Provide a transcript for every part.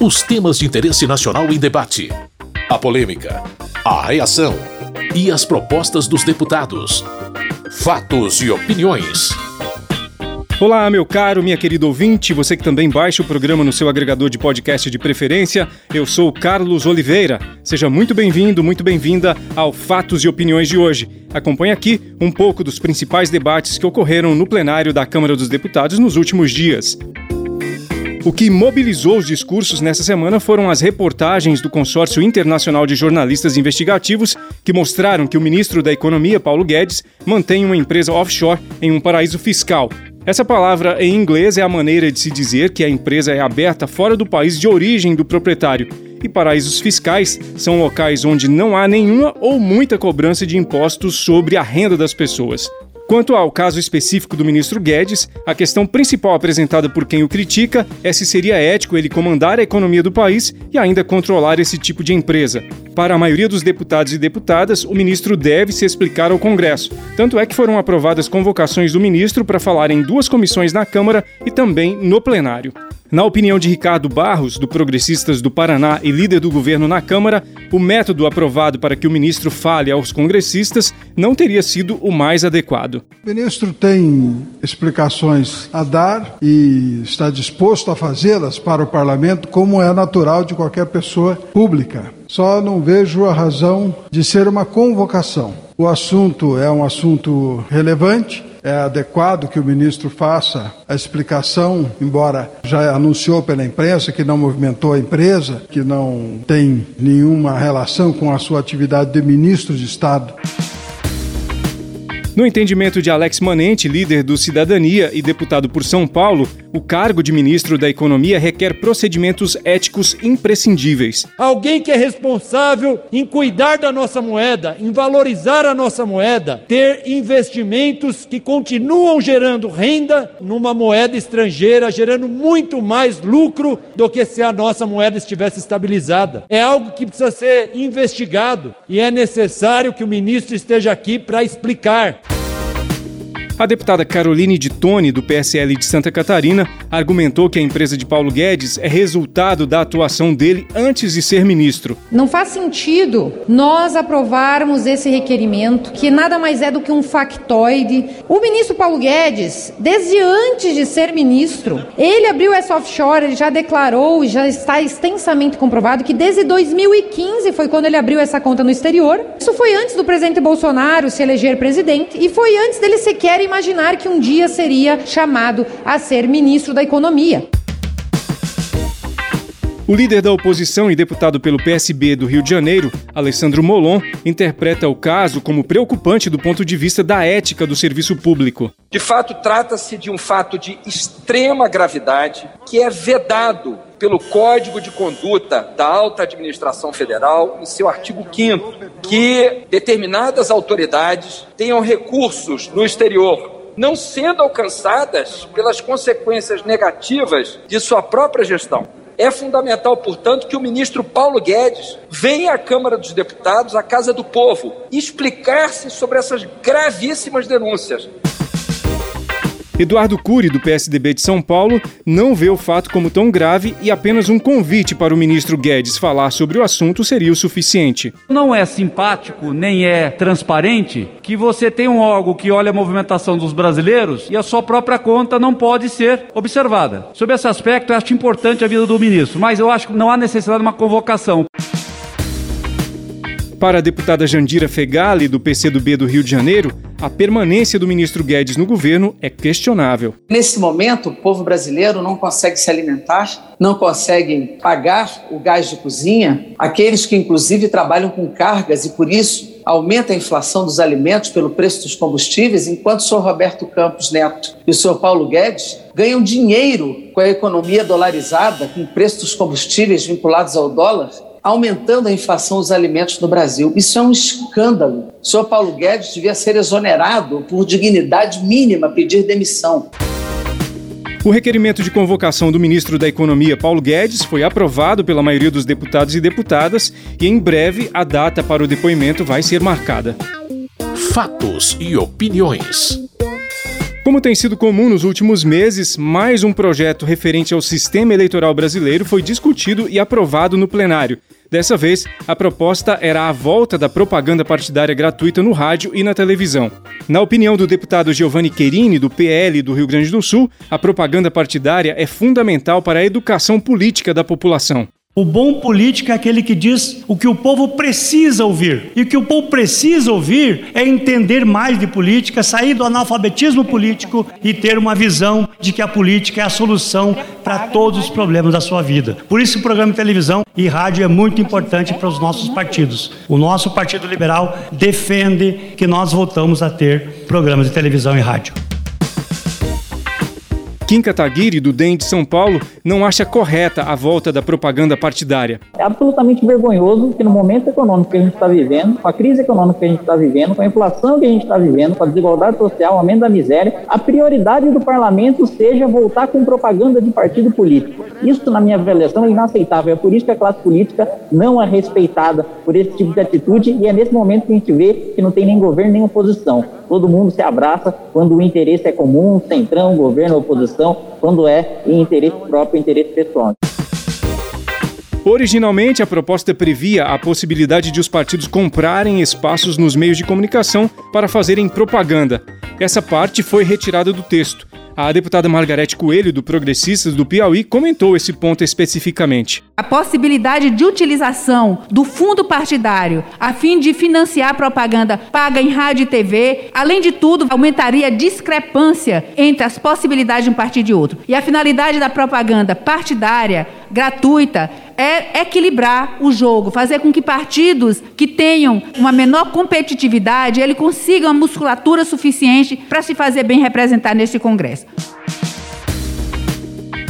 Os temas de interesse nacional em debate. A polêmica. A reação. E as propostas dos deputados. Fatos e opiniões. Olá, meu caro, minha querida ouvinte, você que também baixa o programa no seu agregador de podcast de preferência. Eu sou Carlos Oliveira. Seja muito bem-vindo, muito bem-vinda ao Fatos e Opiniões de hoje. Acompanhe aqui um pouco dos principais debates que ocorreram no plenário da Câmara dos Deputados nos últimos dias. O que mobilizou os discursos nessa semana foram as reportagens do Consórcio Internacional de Jornalistas Investigativos que mostraram que o ministro da Economia, Paulo Guedes, mantém uma empresa offshore em um paraíso fiscal. Essa palavra em inglês é a maneira de se dizer que a empresa é aberta fora do país de origem do proprietário. E paraísos fiscais são locais onde não há nenhuma ou muita cobrança de impostos sobre a renda das pessoas. Quanto ao caso específico do ministro Guedes, a questão principal apresentada por quem o critica é se seria ético ele comandar a economia do país e ainda controlar esse tipo de empresa. Para a maioria dos deputados e deputadas, o ministro deve se explicar ao Congresso. Tanto é que foram aprovadas convocações do ministro para falar em duas comissões na Câmara e também no plenário. Na opinião de Ricardo Barros, do Progressistas do Paraná e líder do governo na Câmara, o método aprovado para que o ministro fale aos congressistas não teria sido o mais adequado. O ministro tem explicações a dar e está disposto a fazê-las para o parlamento, como é natural de qualquer pessoa pública. Só não vejo a razão de ser uma convocação. O assunto é um assunto relevante, é adequado que o ministro faça a explicação, embora já anunciou pela imprensa que não movimentou a empresa, que não tem nenhuma relação com a sua atividade de ministro de Estado. No entendimento de Alex Manente, líder do Cidadania e deputado por São Paulo, o cargo de ministro da Economia requer procedimentos éticos imprescindíveis. Alguém que é responsável em cuidar da nossa moeda, em valorizar a nossa moeda, ter investimentos que continuam gerando renda numa moeda estrangeira, gerando muito mais lucro do que se a nossa moeda estivesse estabilizada. É algo que precisa ser investigado e é necessário que o ministro esteja aqui para explicar. A deputada Caroline de Tone, do PSL de Santa Catarina, argumentou que a empresa de Paulo Guedes é resultado da atuação dele antes de ser ministro. Não faz sentido nós aprovarmos esse requerimento, que nada mais é do que um factoide. O ministro Paulo Guedes, desde antes de ser ministro, ele abriu essa offshore, ele já declarou, já está extensamente comprovado que desde 2015 foi quando ele abriu essa conta no exterior. Isso foi antes do presidente Bolsonaro se eleger presidente e foi antes dele sequer imaginar que um dia seria chamado a ser ministro da Economia. O líder da oposição e deputado pelo PSB do Rio de Janeiro, Alessandro Molon, interpreta o caso como preocupante do ponto de vista da ética do serviço público. De fato, trata-se de um fato de extrema gravidade que é vedado pelo Código de Conduta da Alta Administração Federal, em seu artigo 5 que determinadas autoridades tenham recursos no exterior não sendo alcançadas pelas consequências negativas de sua própria gestão. É fundamental, portanto, que o ministro Paulo Guedes venha à Câmara dos Deputados, à Casa do Povo, explicar-se sobre essas gravíssimas denúncias. Eduardo Cury, do PSDB de São Paulo, não vê o fato como tão grave e apenas um convite para o ministro Guedes falar sobre o assunto seria o suficiente. Não é simpático nem é transparente que você tem um órgão que olha a movimentação dos brasileiros e a sua própria conta não pode ser observada. Sobre esse aspecto, eu acho importante a vida do ministro, mas eu acho que não há necessidade de uma convocação. Para a deputada Jandira Fegali, do PCdoB do Rio de Janeiro, a permanência do ministro Guedes no governo é questionável. Nesse momento, o povo brasileiro não consegue se alimentar, não consegue pagar o gás de cozinha, aqueles que inclusive trabalham com cargas e por isso aumenta a inflação dos alimentos pelo preço dos combustíveis, enquanto o senhor Roberto Campos Neto e o senhor Paulo Guedes ganham dinheiro com a economia dolarizada, com o preço dos combustíveis vinculados ao dólar, aumentando a inflação dos alimentos no Brasil. Isso é um escândalo. O senhor Paulo Guedes devia ser exonerado por dignidade mínima, pedir demissão. O requerimento de convocação do ministro da Economia, Paulo Guedes, foi aprovado pela maioria dos deputados e deputadas e, em breve, a data para o depoimento vai ser marcada. Fatos e opiniões. Como tem sido comum nos últimos meses, mais um projeto referente ao sistema eleitoral brasileiro foi discutido e aprovado no plenário. Dessa vez, a proposta era a volta da propaganda partidária gratuita no rádio e na televisão. Na opinião do deputado Giovanni Querini, do PL do Rio Grande do Sul, a propaganda partidária é fundamental para a educação política da população. O bom político é aquele que diz o que o povo precisa ouvir. E o que o povo precisa ouvir é entender mais de política, sair do analfabetismo político e ter uma visão de que a política é a solução para todos os problemas da sua vida. Por isso, o programa de televisão e rádio é muito importante para os nossos partidos. O nosso Partido Liberal defende que nós voltamos a ter programas de televisão e rádio. Kim Kataguiri, do DEM de São Paulo, não acha correta a volta da propaganda partidária. É absolutamente vergonhoso que no momento econômico que a gente está vivendo, com a crise econômica que a gente está vivendo, com a inflação que a gente está vivendo, com a desigualdade social, o aumento da miséria, a prioridade do parlamento seja voltar com propaganda de partido político. Isso, na minha avaliação, é inaceitável. É por isso que a classe política não é respeitada por esse tipo de atitude e é nesse momento que a gente vê que não tem nem governo nem oposição. Todo mundo se abraça quando o interesse é comum, centrão, governo, oposição, quando é em interesse próprio, interesse pessoal. Originalmente, a proposta previa a possibilidade de os partidos comprarem espaços nos meios de comunicação para fazerem propaganda. Essa parte foi retirada do texto. A deputada Margarete Coelho, do Progressistas do Piauí, comentou esse ponto especificamente. A possibilidade de utilização do fundo partidário a fim de financiar propaganda paga em rádio e TV, além de tudo, aumentaria a discrepância entre as possibilidades de um partido e outro. E a finalidade da propaganda partidária, gratuita, é equilibrar o jogo, fazer com que partidos que tenham uma menor competitividade, ele consigam a musculatura suficiente para se fazer bem representar neste Congresso. Bye.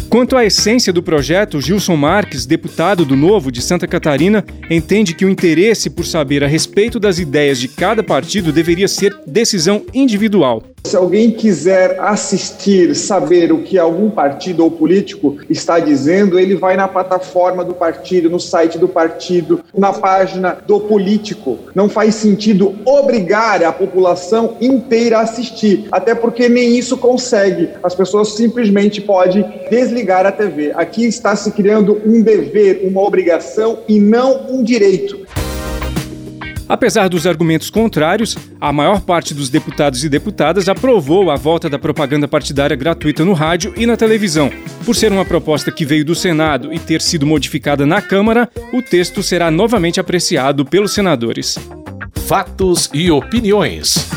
Quanto à essência do projeto, Gilson Marques, deputado do Novo de Santa Catarina, entende que o interesse por saber a respeito das ideias de cada partido deveria ser decisão individual. Se alguém quiser assistir, saber o que algum partido ou político está dizendo, ele vai na plataforma do partido, no site do partido, na página do político. Não faz sentido obrigar a população inteira a assistir, até porque nem isso consegue. As pessoas simplesmente podem desligar a TV. Aqui está se criando um dever, uma obrigação e não um direito. Apesar dos argumentos contrários, a maior parte dos deputados e deputadas aprovou a volta da propaganda partidária gratuita no rádio e na televisão. Por ser uma proposta que veio do Senado e ter sido modificada na Câmara, o texto será novamente apreciado pelos senadores. Fatos e opiniões.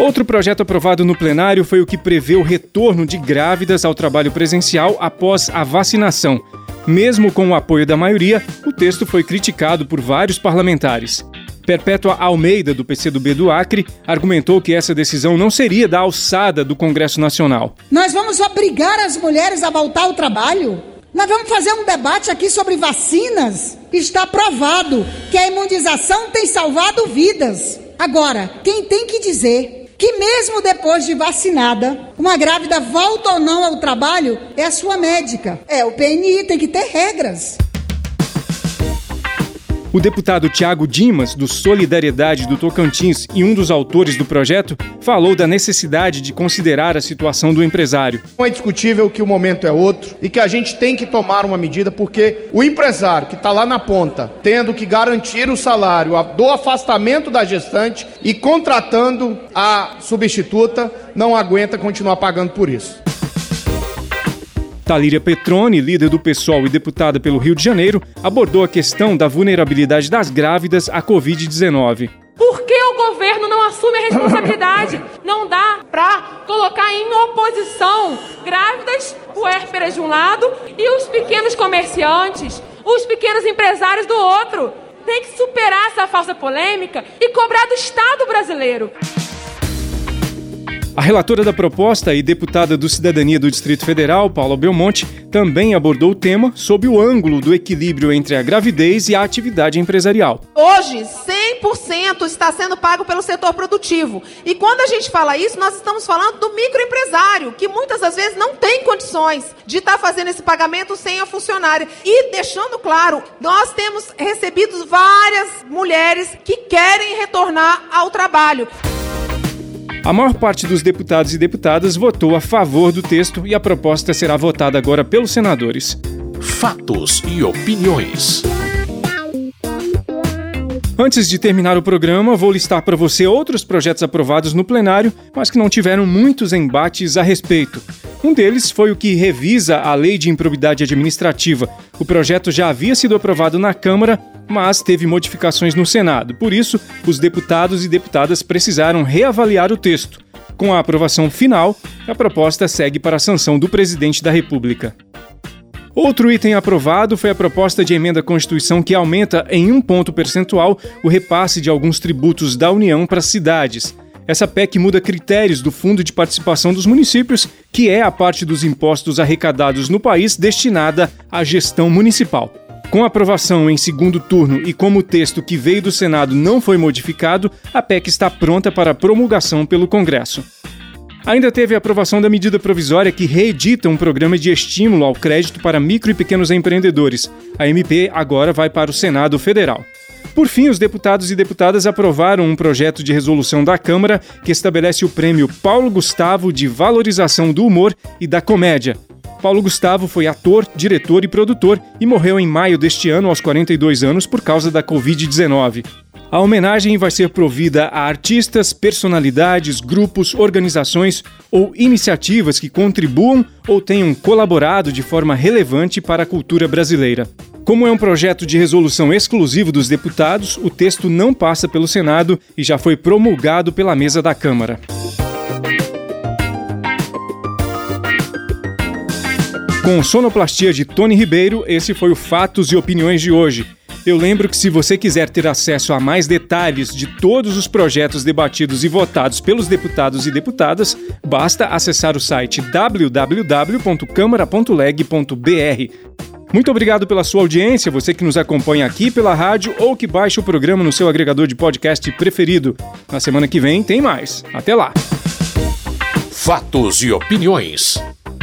Outro projeto aprovado no plenário foi o que prevê o retorno de grávidas ao trabalho presencial após a vacinação. Mesmo com o apoio da maioria, o texto foi criticado por vários parlamentares. Perpétua Almeida, do PCdoB do Acre, argumentou que essa decisão não seria da alçada do Congresso Nacional. Nós vamos obrigar as mulheres a voltar ao trabalho? Nós vamos fazer um debate aqui sobre vacinas? Está provado que a imunização tem salvado vidas. Agora, quem tem que dizer que mesmo depois de vacinada, uma grávida volta ou não ao trabalho é a sua médica. É, o PNI tem que ter regras. O deputado Tiago Dimas, do Solidariedade do Tocantins e um dos autores do projeto, falou da necessidade de considerar a situação do empresário. Não é discutível que o momento é outro e que a gente tem que tomar uma medida porque o empresário que está lá na ponta, tendo que garantir o salário do afastamento da gestante e contratando a substituta, não aguenta continuar pagando por isso. Talíria Petroni, líder do PSOL e deputada pelo Rio de Janeiro, abordou a questão da vulnerabilidade das grávidas à Covid-19. Por que o governo não assume a responsabilidade? Não dá para colocar em oposição grávidas puérperas de um lado e os pequenos comerciantes, os pequenos empresários do outro. Tem que superar essa falsa polêmica e cobrar do Estado brasileiro. A relatora da proposta e deputada do Cidadania do Distrito Federal, Paula Belmonte, também abordou o tema sob o ângulo do equilíbrio entre a gravidez e a atividade empresarial. Hoje, 100% está sendo pago pelo setor produtivo. E quando a gente fala isso, nós estamos falando do microempresário, que muitas das vezes não tem condições de estar fazendo esse pagamento sem a funcionária. E deixando claro, nós temos recebido várias mulheres que querem retornar ao trabalho. A maior parte dos deputados e deputadas votou a favor do texto e a proposta será votada agora pelos senadores. Fatos e opiniões. Antes de terminar o programa, vou listar para você outros projetos aprovados no plenário, mas que não tiveram muitos embates a respeito. Um deles foi o que revisa a Lei de Improbidade Administrativa. O projeto já havia sido aprovado na Câmara, mas teve modificações no Senado. Por isso, os deputados e deputadas precisaram reavaliar o texto. Com a aprovação final, a proposta segue para a sanção do presidente da República. Outro item aprovado foi a proposta de emenda à Constituição que aumenta em um ponto percentual o repasse de alguns tributos da União para cidades. Essa PEC muda critérios do Fundo de Participação dos Municípios, que é a parte dos impostos arrecadados no país destinada à gestão municipal. Com aprovação em segundo turno e como o texto que veio do Senado não foi modificado, a PEC está pronta para promulgação pelo Congresso. Ainda teve a aprovação da medida provisória que reedita um programa de estímulo ao crédito para micro e pequenos empreendedores. A MP agora vai para o Senado Federal. Por fim, os deputados e deputadas aprovaram um projeto de resolução da Câmara que estabelece o prêmio Paulo Gustavo de Valorização do Humor e da Comédia. Paulo Gustavo foi ator, diretor e produtor e morreu em maio deste ano, aos 42 anos, por causa da Covid-19. A homenagem vai ser provida a artistas, personalidades, grupos, organizações ou iniciativas que contribuam ou tenham colaborado de forma relevante para a cultura brasileira. Como é um projeto de resolução exclusivo dos deputados, o texto não passa pelo Senado e já foi promulgado pela mesa da Câmara. Com sonoplastia de Tony Ribeiro, esse foi o Fatos e Opiniões de hoje. Eu lembro que se você quiser ter acesso a mais detalhes de todos os projetos debatidos e votados pelos deputados e deputadas, basta acessar o site www.câmara.leg.br. Muito obrigado pela sua audiência, você que nos acompanha aqui pela rádio ou que baixa o programa no seu agregador de podcast preferido. Na semana que vem tem mais. Até lá. Fatos e opiniões.